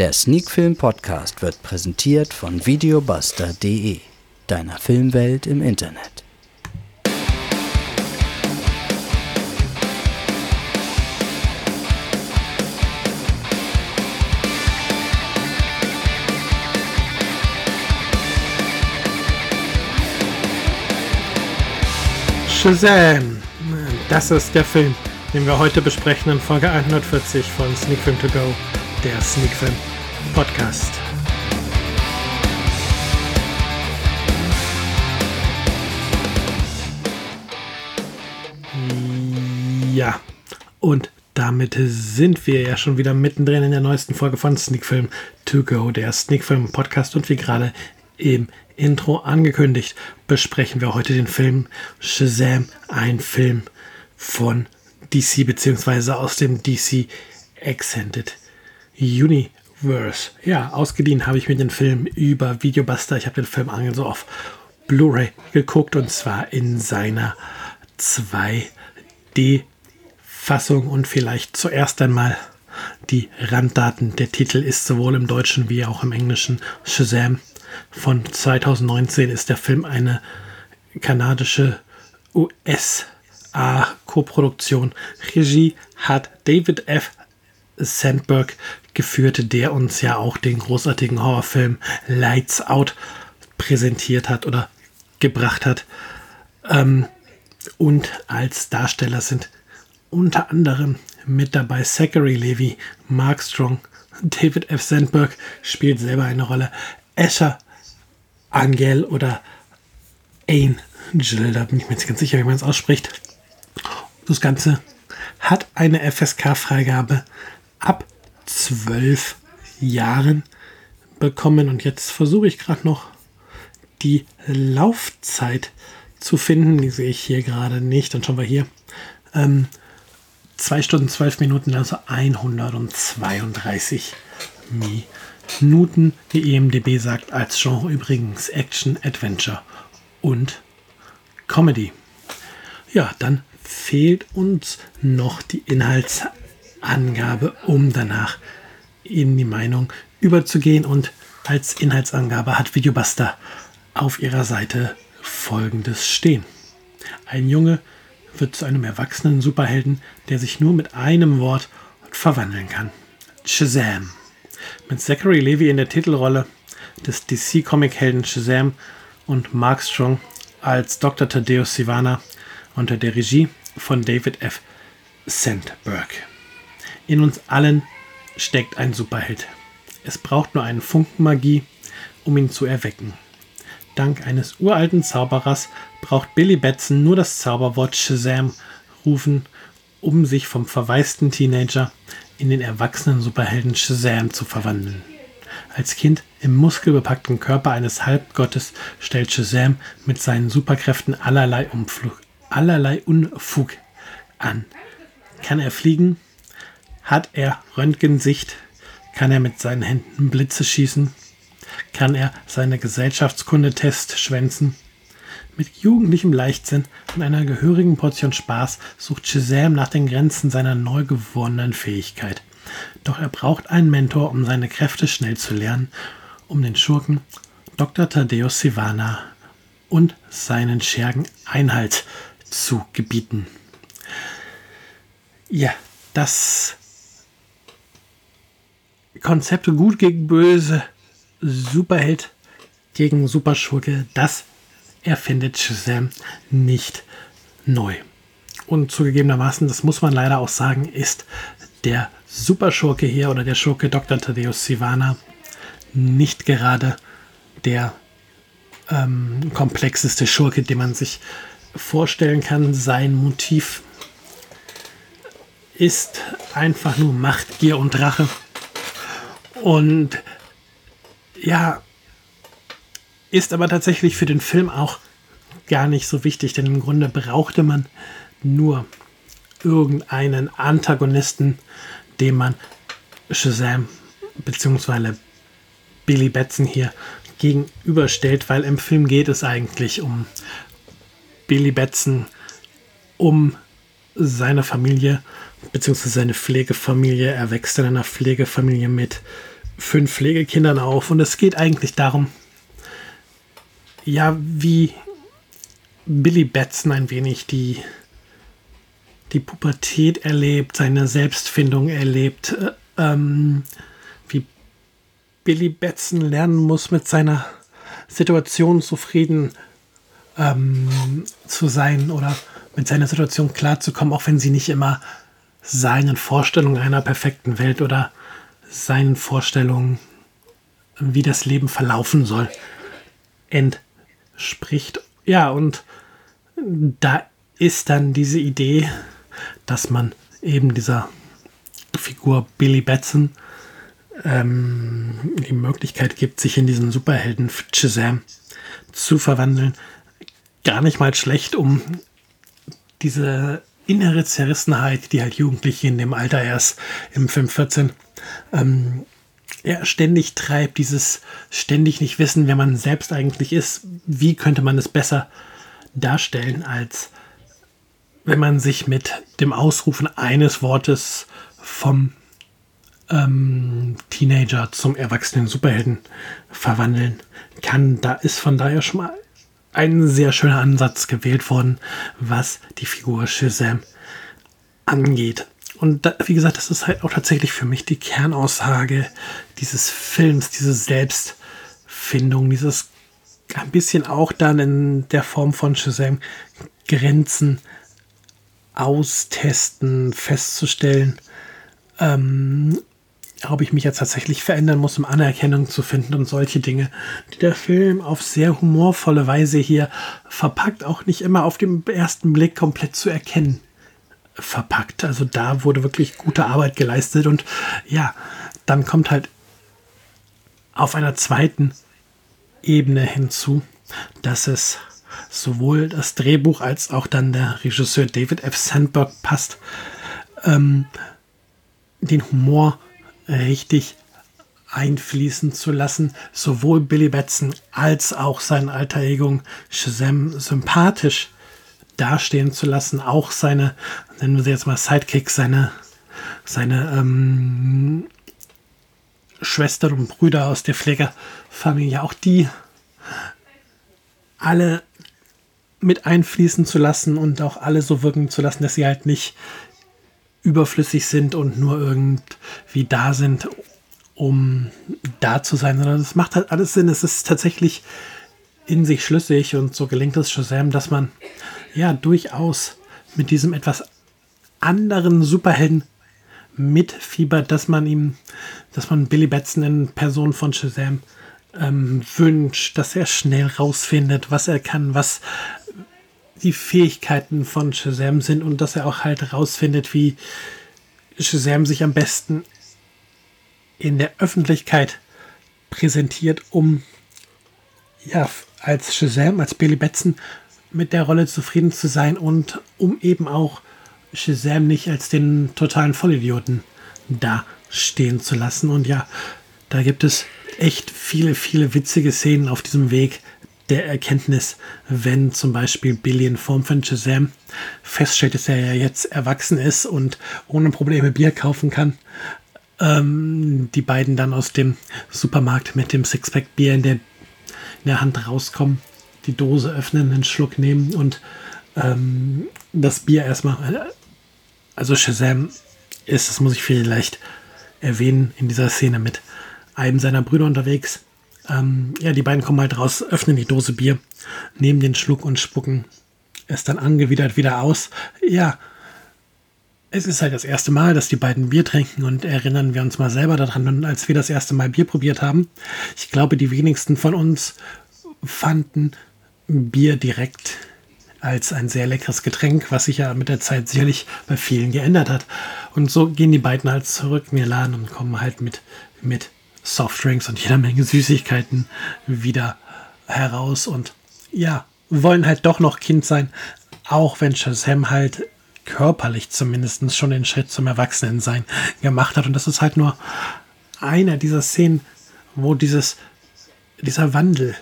Der Sneakfilm Podcast wird präsentiert von videobuster.de, deiner Filmwelt im Internet. Shazam! Das ist der Film, den wir heute besprechen in Folge 140 von Sneak Film To Go, der Sneak Film Podcast. Ja, und damit sind wir ja schon wieder mittendrin in der neuesten Folge von Sneak Film To Go, der Sneak Film Podcast und wie gerade im Intro angekündigt, besprechen wir heute den Film Shazam, ein Film von DC bzw. aus dem DC Extended Universe. Ja, ausgeliehen habe ich mir den Film über Videobuster. Ich habe den Film so auf Blu-ray geguckt und zwar in seiner 2D-Fassung und vielleicht zuerst einmal die Randdaten. Der Titel ist sowohl im Deutschen wie auch im Englischen Shazam von 2019 ist der Film eine kanadische USA-Koproduktion. Regie hat David F. Sandberg geführt, der uns ja auch den großartigen Horrorfilm Lights Out präsentiert hat oder gebracht hat. Ähm, und als Darsteller sind unter anderem mit dabei Zachary Levy, Mark Strong, David F. Sandberg spielt selber eine Rolle, Escher Angel oder Angel, da bin ich mir jetzt ganz sicher, wie man es ausspricht. Das Ganze hat eine FSK-Freigabe ab 12 Jahren bekommen und jetzt versuche ich gerade noch die Laufzeit zu finden. Die sehe ich hier gerade nicht. Dann schauen wir hier. Ähm, 2 Stunden 12 Minuten, also 132 Minuten. Die EMDB sagt als Genre übrigens Action, Adventure und Comedy. Ja, dann fehlt uns noch die Inhaltsangabe, um danach in die Meinung überzugehen. Und als Inhaltsangabe hat Videobuster auf ihrer Seite folgendes stehen. Ein Junge wird zu einem erwachsenen Superhelden, der sich nur mit einem Wort verwandeln kann. Shazam. Mit Zachary Levy in der Titelrolle des DC-Comic-Helden Shazam und Mark Strong als Dr. Thaddeus Sivana unter der Regie von David F. Sandberg. In uns allen steckt ein Superheld. Es braucht nur einen Funken Magie, um ihn zu erwecken. Dank eines uralten Zauberers braucht Billy Batson nur das Zauberwort Shazam rufen, um sich vom verwaisten Teenager in den erwachsenen Superhelden Shazam zu verwandeln. Als Kind im muskelbepackten Körper eines Halbgottes stellt Shazam mit seinen Superkräften allerlei, Umflug, allerlei Unfug an. Kann er fliegen? Hat er Röntgensicht? Kann er mit seinen Händen Blitze schießen? Kann er seine Gesellschaftskundetest schwänzen? Mit jugendlichem Leichtsinn und einer gehörigen Portion Spaß sucht Shazam nach den Grenzen seiner neu gewonnenen Fähigkeit. Doch er braucht einen Mentor, um seine Kräfte schnell zu lernen, um den Schurken Dr. Thaddeus Sivana und seinen Schergen Einhalt zu gebieten. Ja, das Konzept Gut gegen Böse, Superheld gegen Superschurke, das erfindet Shazam nicht neu. Und zugegebenermaßen, das muss man leider auch sagen, ist der Superschurke hier oder der Schurke Dr. Thaddeus Sivana nicht gerade der ähm, komplexeste Schurke, den man sich vorstellen kann. Sein Motiv ist einfach nur Macht, Gier und Rache. Und ja, ist aber tatsächlich für den Film auch gar nicht so wichtig, denn im Grunde brauchte man nur irgendeinen Antagonisten, dem man Shazam bzw. Billy Batson hier gegenüberstellt, weil im Film geht es eigentlich um Billy Batson, um seine Familie bzw. seine Pflegefamilie. Er wächst in einer Pflegefamilie mit fünf Pflegekindern auf. Und es geht eigentlich darum, ja, wie Billy Batson ein wenig die, die Pubertät erlebt, seine Selbstfindung erlebt, äh, ähm, wie Billy Batson lernen muss, mit seiner Situation zufrieden ähm, zu sein oder mit seiner Situation klarzukommen, auch wenn sie nicht immer seinen Vorstellungen einer perfekten Welt oder seinen Vorstellungen, wie das Leben verlaufen soll, entspricht. Ja, und da ist dann diese Idee, dass man eben dieser Figur Billy Batson ähm, die Möglichkeit gibt, sich in diesen Superhelden Shazam zu verwandeln. Gar nicht mal schlecht, um diese innere Zerrissenheit, die halt Jugendliche in dem Alter erst im Film 14 ähm, ja, ständig treibt, dieses ständig nicht wissen, wer man selbst eigentlich ist, wie könnte man es besser darstellen, als wenn man sich mit dem Ausrufen eines Wortes vom ähm, Teenager zum erwachsenen Superhelden verwandeln kann. Da ist von daher schon mal ein sehr schöner Ansatz gewählt worden, was die Figur Shazam angeht. Und da, wie gesagt, das ist halt auch tatsächlich für mich die Kernaussage dieses Films, diese Selbstfindung, dieses ein bisschen auch dann in der Form von Shazam Grenzen austesten, festzustellen, ähm, ob ich mich jetzt tatsächlich verändern muss, um Anerkennung zu finden und solche Dinge, die der Film auf sehr humorvolle Weise hier verpackt, auch nicht immer auf den ersten Blick komplett zu erkennen verpackt. Also da wurde wirklich gute Arbeit geleistet und ja, dann kommt halt auf einer zweiten Ebene hinzu, dass es sowohl das Drehbuch als auch dann der Regisseur David F. Sandberg passt, ähm, den Humor richtig einfließen zu lassen, sowohl Billy Batson als auch sein alter Ego Shazam sympathisch dastehen zu lassen, auch seine, nennen wir sie jetzt mal Sidekicks, seine, seine ähm, Schwestern und Brüder aus der Pflegerfamilie, auch die alle mit einfließen zu lassen und auch alle so wirken zu lassen, dass sie halt nicht überflüssig sind und nur irgendwie da sind, um da zu sein, sondern es macht halt alles Sinn. Es ist tatsächlich in sich schlüssig und so gelingt es Shazam, dass man ja durchaus mit diesem etwas anderen Superhelden mitfiebert, dass man ihm, dass man Billy Batson in Person von Shazam ähm, wünscht, dass er schnell rausfindet, was er kann, was die Fähigkeiten von Shazam sind und dass er auch halt rausfindet, wie Shazam sich am besten in der Öffentlichkeit präsentiert, um ja als Shazam, als Billy Batson mit der Rolle zufrieden zu sein und um eben auch Shazam nicht als den totalen Vollidioten dastehen zu lassen. Und ja, da gibt es echt viele, viele witzige Szenen auf diesem Weg der Erkenntnis, wenn zum Beispiel Billy in Form von Shazam feststellt, dass er ja jetzt erwachsen ist und ohne Probleme Bier kaufen kann. Ähm, die beiden dann aus dem Supermarkt mit dem Sixpack Bier in der, in der Hand rauskommen die Dose öffnen, einen Schluck nehmen und ähm, das Bier erstmal. Also Shazam ist, das muss ich vielleicht erwähnen, in dieser Szene mit einem seiner Brüder unterwegs. Ähm, ja, die beiden kommen halt raus, öffnen die Dose Bier, nehmen den Schluck und spucken es dann angewidert wieder aus. Ja, es ist halt das erste Mal, dass die beiden Bier trinken und erinnern wir uns mal selber daran, als wir das erste Mal Bier probiert haben. Ich glaube, die wenigsten von uns fanden Bier direkt als ein sehr leckeres Getränk, was sich ja mit der Zeit sicherlich bei vielen geändert hat. Und so gehen die beiden halt zurück in ihr Laden und kommen halt mit, mit Softdrinks und jeder Menge Süßigkeiten wieder heraus und ja, wollen halt doch noch Kind sein, auch wenn Shazam halt körperlich zumindest schon den Schritt zum Erwachsenensein gemacht hat. Und das ist halt nur einer dieser Szenen, wo dieses, dieser Wandel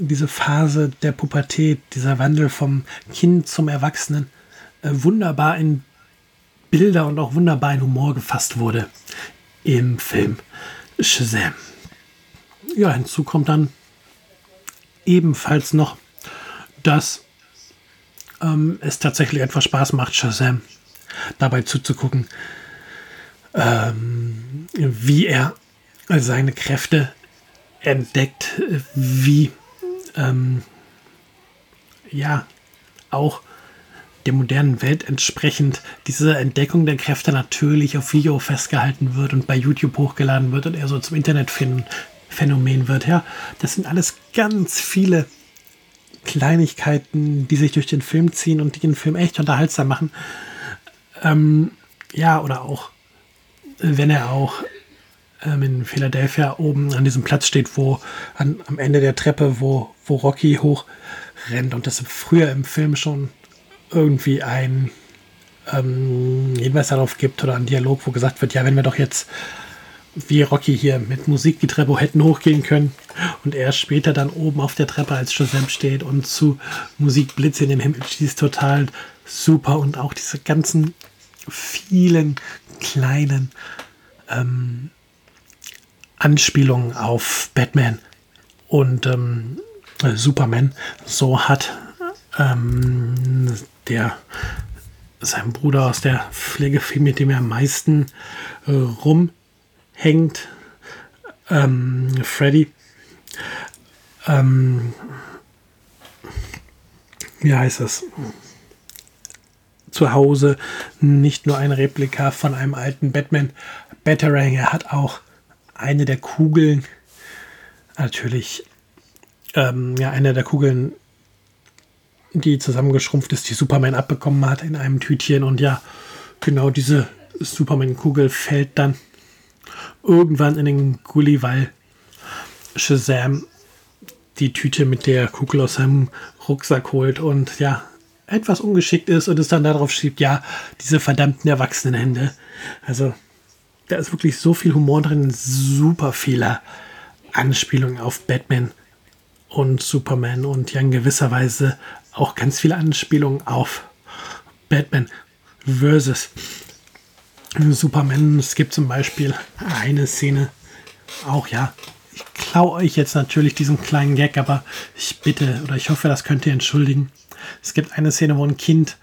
diese Phase der Pubertät, dieser Wandel vom Kind zum Erwachsenen äh, wunderbar in Bilder und auch wunderbar in Humor gefasst wurde im Film. Shazam. Ja, hinzu kommt dann ebenfalls noch, dass ähm, es tatsächlich etwas Spaß macht, Shazam dabei zuzugucken, ähm, wie er seine Kräfte entdeckt, wie ähm, ja auch der modernen Welt entsprechend diese Entdeckung der Kräfte natürlich auf Video festgehalten wird und bei YouTube hochgeladen wird und er so zum Internetphänomen wird. Ja, das sind alles ganz viele Kleinigkeiten, die sich durch den Film ziehen und die den Film echt unterhaltsam machen. Ähm, ja, oder auch, wenn er auch ähm, in Philadelphia oben an diesem Platz steht, wo an, am Ende der Treppe, wo, wo Rocky hoch rennt und das früher im Film schon irgendwie ein ähm, Hinweis darauf gibt oder ein Dialog, wo gesagt wird, ja, wenn wir doch jetzt wie Rocky hier mit Musik die Treppe hätten hochgehen können und er später dann oben auf der Treppe als Shazam steht und zu Musik Blitze in den Himmel schießt, total super und auch diese ganzen vielen kleinen ähm, Anspielungen auf Batman und ähm, Superman. So hat ähm, der sein Bruder aus der Pflegefilm, mit dem er am meisten äh, rumhängt, ähm, Freddy. Ähm, wie heißt es? Zu Hause nicht nur ein Replika von einem alten Batman Batarang, er hat auch eine der Kugeln, natürlich ähm, ja, eine der Kugeln die zusammengeschrumpft ist, die Superman abbekommen hat in einem Tütchen. Und ja, genau diese Superman-Kugel fällt dann irgendwann in den Gully, weil Shazam die Tüte mit der Kugel aus seinem Rucksack holt und ja, etwas ungeschickt ist und es dann darauf schiebt, ja, diese verdammten Erwachsenenhände. Also, da ist wirklich so viel Humor drin, super viele Anspielungen auf Batman und Superman und ja in gewisser Weise auch ganz viele Anspielungen auf Batman versus Superman. Es gibt zum Beispiel eine Szene, auch ja, ich klaue euch jetzt natürlich diesen kleinen Gag, aber ich bitte oder ich hoffe, das könnt ihr entschuldigen. Es gibt eine Szene, wo ein Kind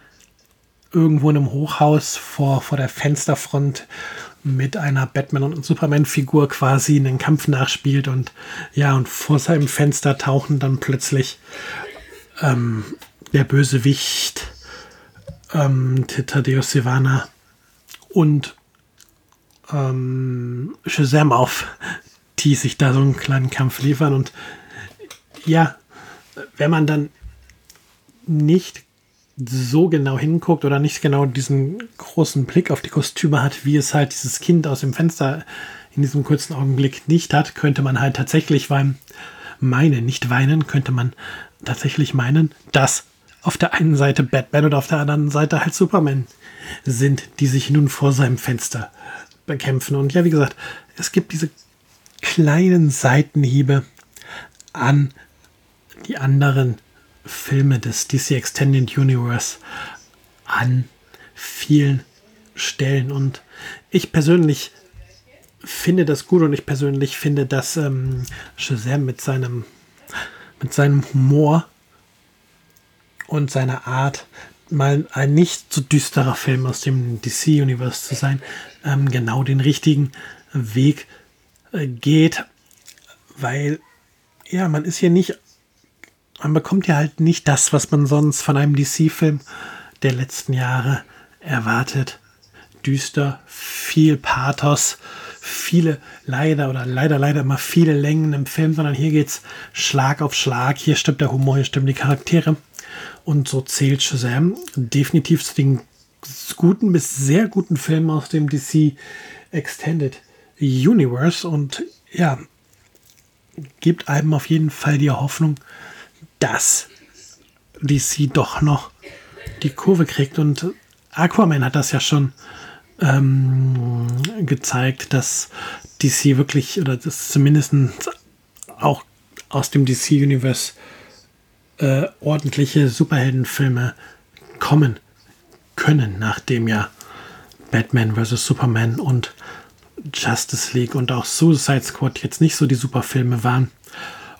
irgendwo in einem Hochhaus vor, vor der Fensterfront mit einer Batman- und Superman-Figur quasi einen Kampf nachspielt und ja, und vor seinem Fenster tauchen dann plötzlich ähm, der Bösewicht ähm, Tadeusz Sivana und ähm, Shazam auf, die sich da so einen kleinen Kampf liefern. Und ja, wenn man dann nicht so genau hinguckt oder nicht genau diesen großen Blick auf die Kostüme hat, wie es halt dieses Kind aus dem Fenster in diesem kurzen Augenblick nicht hat, könnte man halt tatsächlich beim Meinen, nicht weinen, könnte man tatsächlich meinen, dass auf der einen Seite Batman und auf der anderen Seite halt Superman sind, die sich nun vor seinem Fenster bekämpfen. Und ja, wie gesagt, es gibt diese kleinen Seitenhiebe an die anderen Filme des DC Extended Universe an vielen Stellen. Und ich persönlich finde das gut und ich persönlich finde, dass ähm, Shazam mit seinem, mit seinem Humor und seiner Art, mal ein nicht so düsterer Film aus dem DC-Universe zu sein, ähm, genau den richtigen Weg äh, geht, weil ja, man ist hier nicht man bekommt ja halt nicht das, was man sonst von einem DC-Film der letzten Jahre erwartet. Düster, viel Pathos, viele leider oder leider leider immer viele Längen im Film, sondern hier geht's Schlag auf Schlag. Hier stimmt der Humor, hier stimmen die Charaktere. Und so zählt Shazam definitiv zu den guten bis sehr guten Filmen aus dem DC Extended Universe und ja, gibt einem auf jeden Fall die Hoffnung, dass DC doch noch die Kurve kriegt. Und Aquaman hat das ja schon ähm, gezeigt, dass DC wirklich, oder das zumindest auch aus dem DC-Universe äh, ordentliche Superheldenfilme kommen können, nachdem ja Batman vs. Superman und Justice League und auch Suicide Squad jetzt nicht so die Superfilme waren.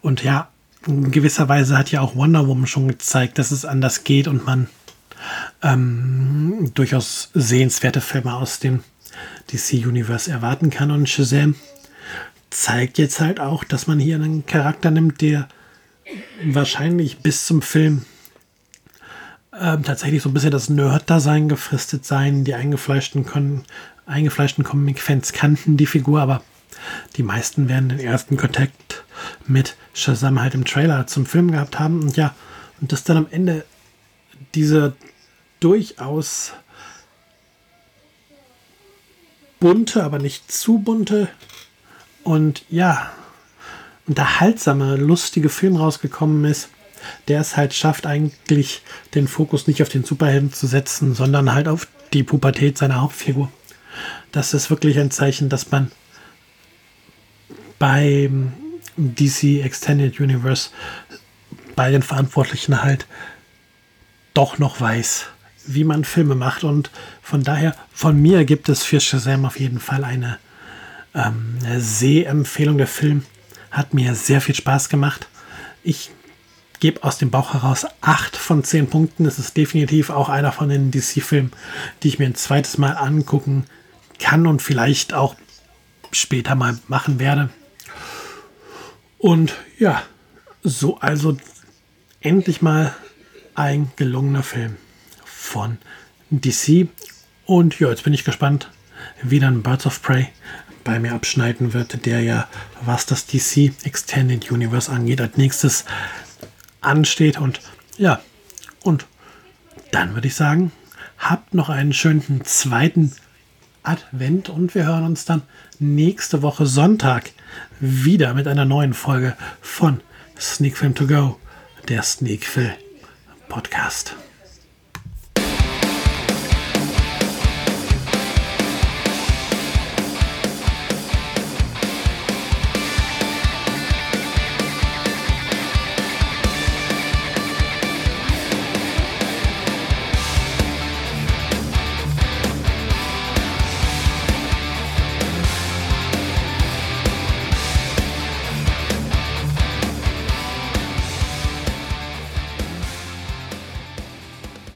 Und ja, in gewisser Weise hat ja auch Wonder Woman schon gezeigt, dass es anders geht und man ähm, durchaus sehenswerte Filme aus dem DC Universe erwarten kann. Und Shazam zeigt jetzt halt auch, dass man hier einen Charakter nimmt, der wahrscheinlich bis zum Film ähm, tatsächlich so ein bisschen das Nerd-Dasein gefristet sein. Die eingefleischten, können, eingefleischten Comic-Fans kannten die Figur, aber die meisten werden den ersten Kontakt mit Shazam halt im Trailer zum Film gehabt haben. Und ja, und dass dann am Ende diese durchaus bunte, aber nicht zu bunte und ja, unterhaltsame, lustige Film rausgekommen ist, der es halt schafft, eigentlich den Fokus nicht auf den Superhelden zu setzen, sondern halt auf die Pubertät seiner Hauptfigur. Das ist wirklich ein Zeichen, dass man beim DC Extended Universe bei den Verantwortlichen halt doch noch weiß, wie man Filme macht. Und von daher, von mir gibt es für Shazam auf jeden Fall eine, ähm, eine Sehempfehlung. Der Film hat mir sehr viel Spaß gemacht. Ich gebe aus dem Bauch heraus 8 von 10 Punkten. Es ist definitiv auch einer von den DC-Filmen, die ich mir ein zweites Mal angucken kann und vielleicht auch später mal machen werde. Und ja, so also endlich mal ein gelungener Film von DC. Und ja, jetzt bin ich gespannt, wie dann Birds of Prey bei mir abschneiden wird, der ja, was das DC Extended Universe angeht, als nächstes ansteht. Und ja, und dann würde ich sagen, habt noch einen schönen zweiten Advent und wir hören uns dann nächste Woche Sonntag wieder mit einer neuen Folge von Sneak Film To Go, der Sneak Film Podcast.